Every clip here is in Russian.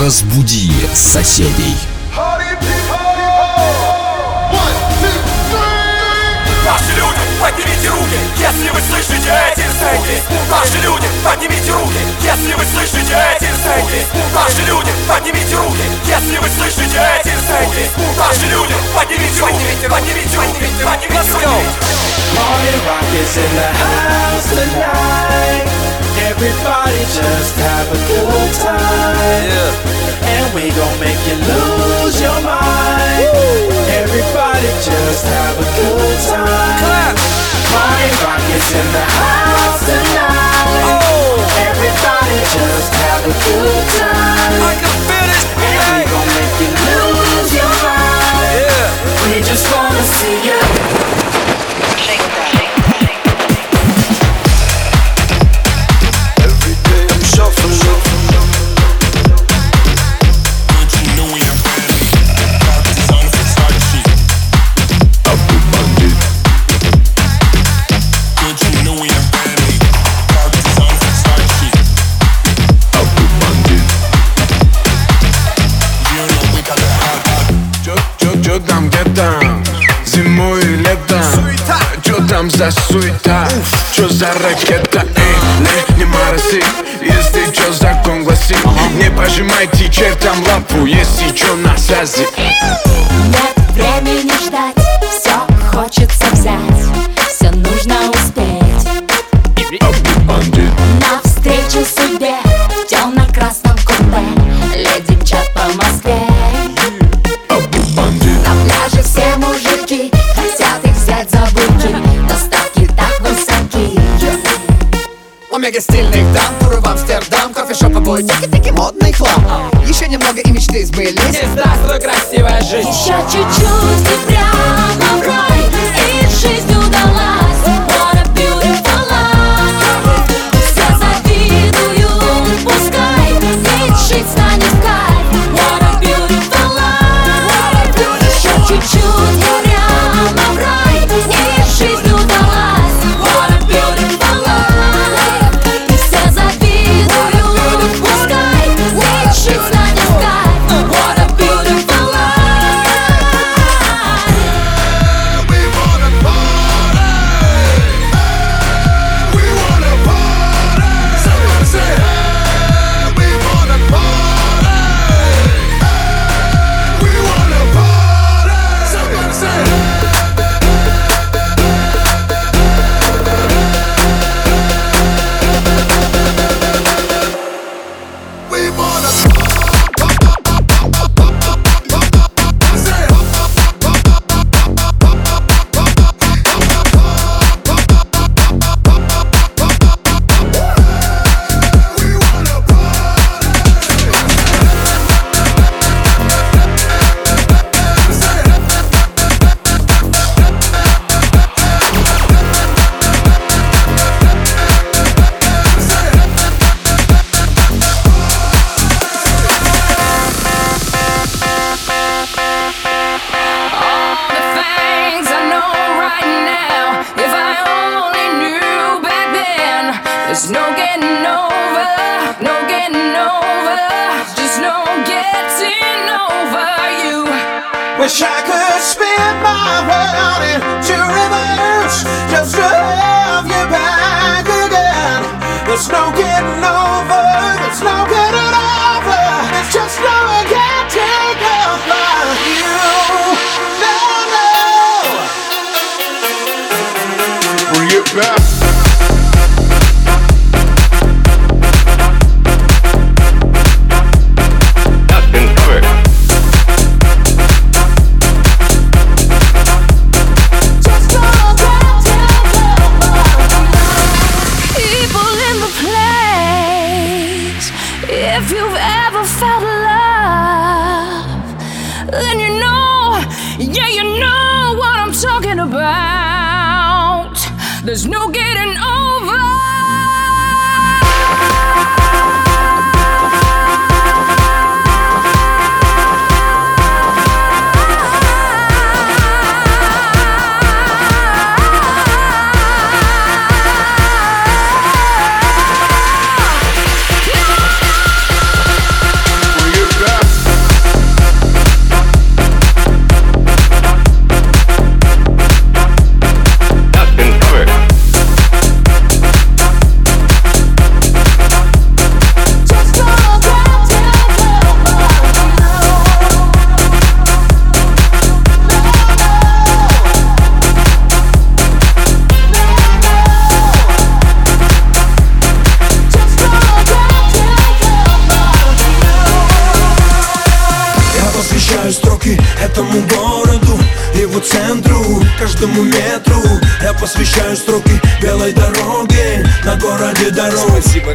Разбуди соседей. Наши люди, поднимите руки, если вы слышите эти звуки. Наши люди, поднимите руки, если вы слышите эти звуки. Наши люди, поднимите руки, если вы слышите эти звуки. Наши люди, поднимите руки, поднимите руки, поднимите руки. Party rock is in the house tonight. Everybody just have a good time. And we gon' make you lose your mind. Everybody just have a good time. Party rock is in the house tonight. Everybody just have a good time. Ракета? Эй, не, морози Если чё закон гласит Не пожимайте чертям лапу Если чё на связи Нет времени немного и мечты сбылись Здравствуй, красивая жизнь. Еще чуть-чуть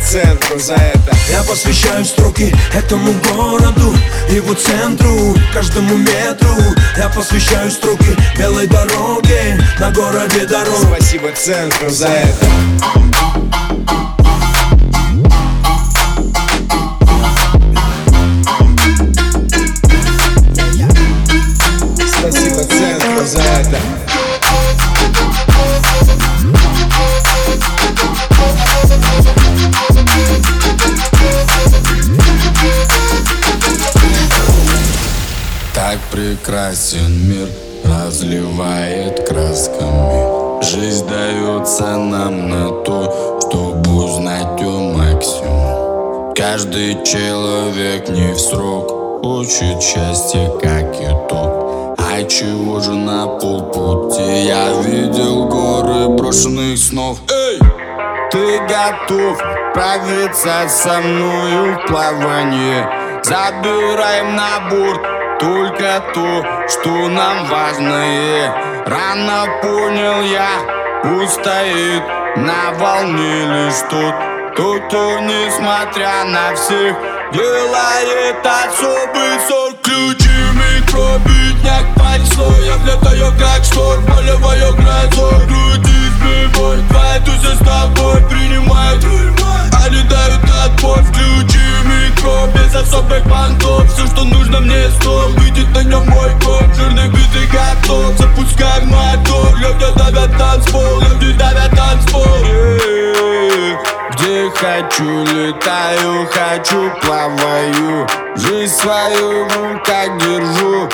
центру за это. Я посвящаю строки этому городу Его центру, каждому метру. Я посвящаю строки белой дороге На городе дорог. Спасибо центру за это прекрасен мир, разливает красками. Жизнь дается нам на то, чтобы узнать ее максимум. Каждый человек не в срок Учит счастье как итог. А чего же на полпути? Я видел горы брошенных снов. Эй! Ты готов правиться со мною в плавание Забираем на борт только то, что нам важное. Рано понял я, устоит на волне лишь тот Тот, кто, несмотря на всех, делает особый сорт Ключи бедняк, понесло Я влетаю как шторм, полевое грозой. Груди сбивой, твоя туся с тобой принимает А летают отбор, включи метро Без особых понтов, все, что нужно мне стоп Видит на нем мой код, жирный бит готов Запускай мотор, люди давят танцпол Люди давят танцпол. Где хочу, летаю, хочу, плаваю. Жизнь свою в руках держу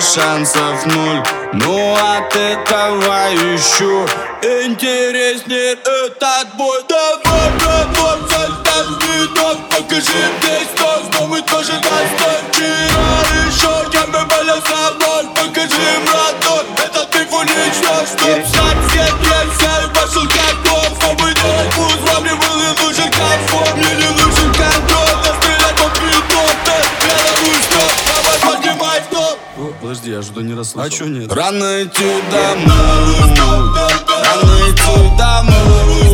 шансов ноль. Ну от этого ищу Интереснее этот бой. Давай, братан, заставь видок Покажи здесь то, что мы тоже достой Вчера еще я бы болел за ноль Покажи, братан, это ты фунично Чтоб стать все трессы, пошел как дом Чтобы делать что не расслышал. А чё нет? Рано идти домой Рано идти домой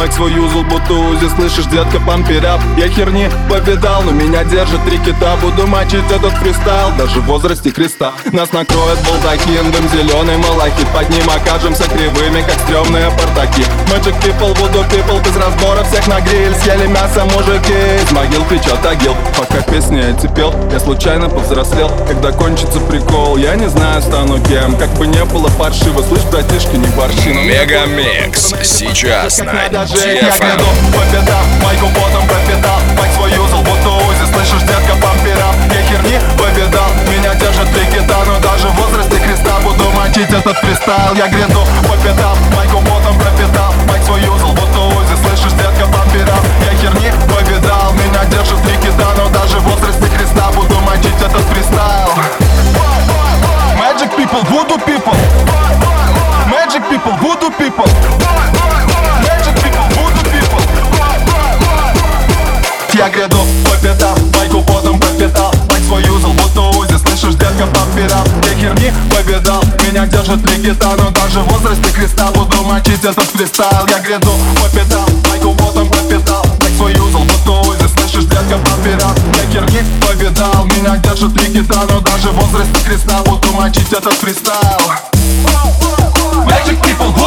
пропитал Юзал, будто узи, слышишь, детка, памперяп Я херни повидал, но меня держит три кита. Буду мочить этот фристайл, даже в возрасте креста Нас накроет балдахин, дым зеленый малахит. Под ним окажемся кривыми, как стрёмные портаки. Magic people, voodoo people, без разбора всех на гриль. Съели мясо мужики, из могил кричат агил. Пока песни эти пел, я случайно повзрослел. Когда кончится прикол, я не знаю, стану кем. Как бы не было паршиво, слышь, братишки, не борщи Мегамикс сейчас на Я гряду по пятам, майку потом пропитал Майк свой юзал, будто узи, слышишь, детка, памперап Я херни повидал, меня держит три кита Но даже в возрасте креста буду мочить этот фристайл. Я гряду по пятам, майку потом пропитал Майк свой держит три кита Но даже в возрасте креста буду мочить этот фристайл Я гряду по пятам, майку потом пропитал Майк свой юзал, будто узи, слышишь, детка, памперап Я херни повидал, меня держит три кита Но даже в возрасте креста буду мочить этот фристайл Magic people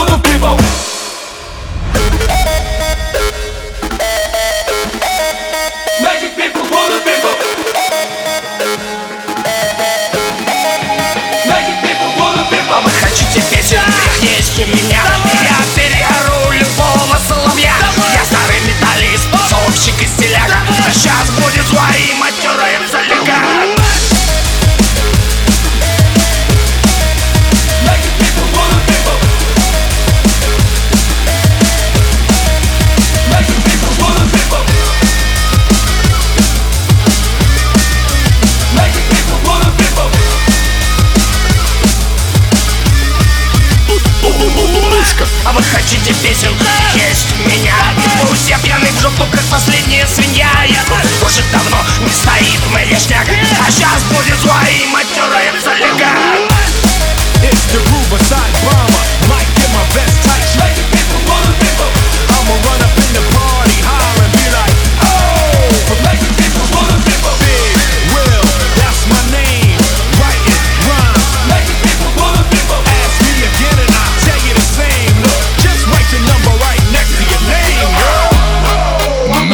хотите песен, у меня Я переору любого соловья. Я старый металлист, сообщик и стиляк А сейчас будет свои песен, есть у меня. Пусть я пьяный в жопу, как последняя свинья. Я тут уже давно не стоит мой вешняк А сейчас будет свои матерые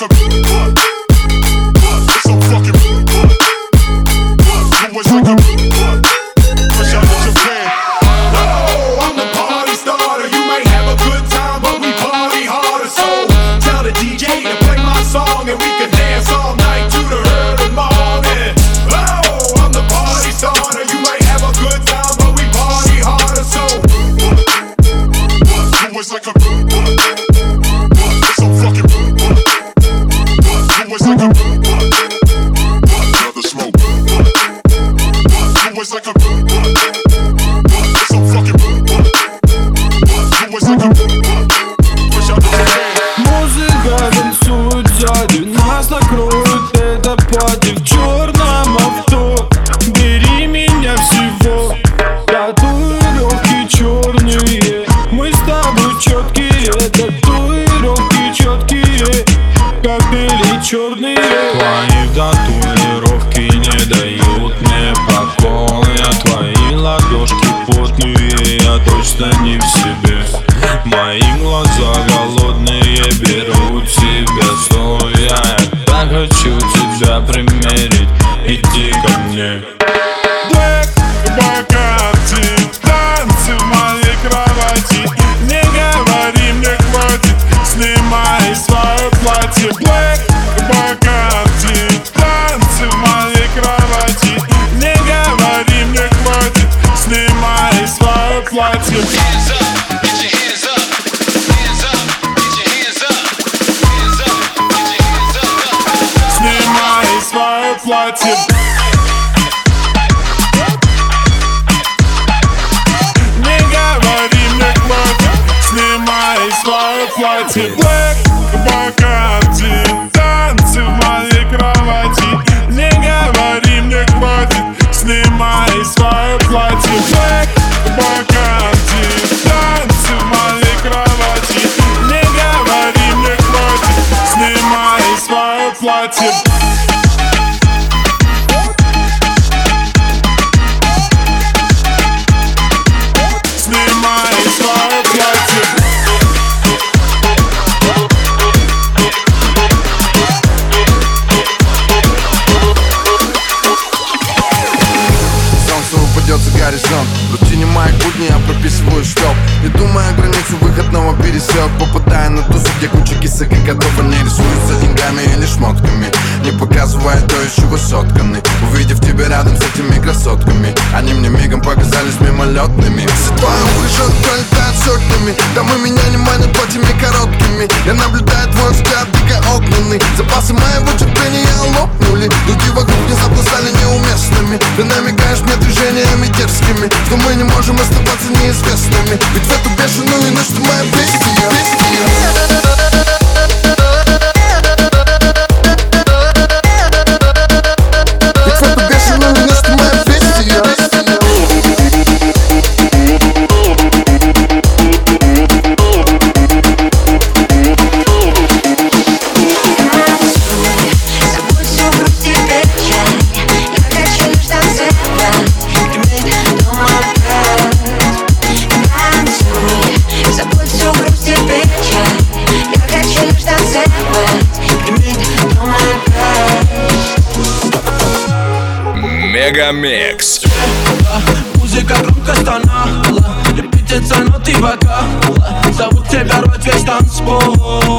like a. You. Do Active прописываю штоп Не думая границу выходного пересек. Попадая на тусу, где куча кисок и котов. Они рисуются деньгами или шмотками Не показывая то, из чего сотканы. Увидев тебя рядом с этими красотками. Они мне мигом показались мимолетными. Все твои уши пролетают сотнями Домы меня не манят платьями короткими. Я наблюдаю твой взгляд дико огненный. Запасы моего терпения лопнули. Люди вокруг внезапно стали неуместными. Ты намекаешь мне движениями дерзкими Что мы не можем оставаться неизвестными. Ведь в эту бешеную ночь ты моя бестия. Ведь Oh.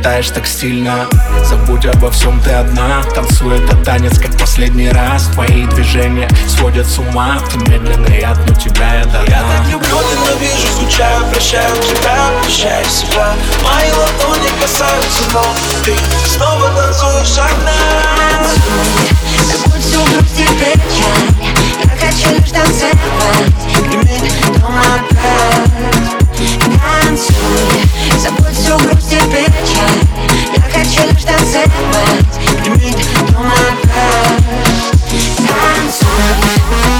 Летаешь так стильно Забудь обо всем, ты одна. Танцуй этот танец, как последний раз. Твои движения сводят с ума. Ты медленно, я тну тебя, я дана. Я так люблю, ненавижу, скучаю, прощаю тебя, прощаю себя Мои ладони касаются ног. Ты снова танцуешь одна. Забудь всю грусть и печаль. Я хочу лишь танцевать. Прими дома Танцуй Забудь всю грусть и печаль Я хочу лишь танцевать Прими дома wasted.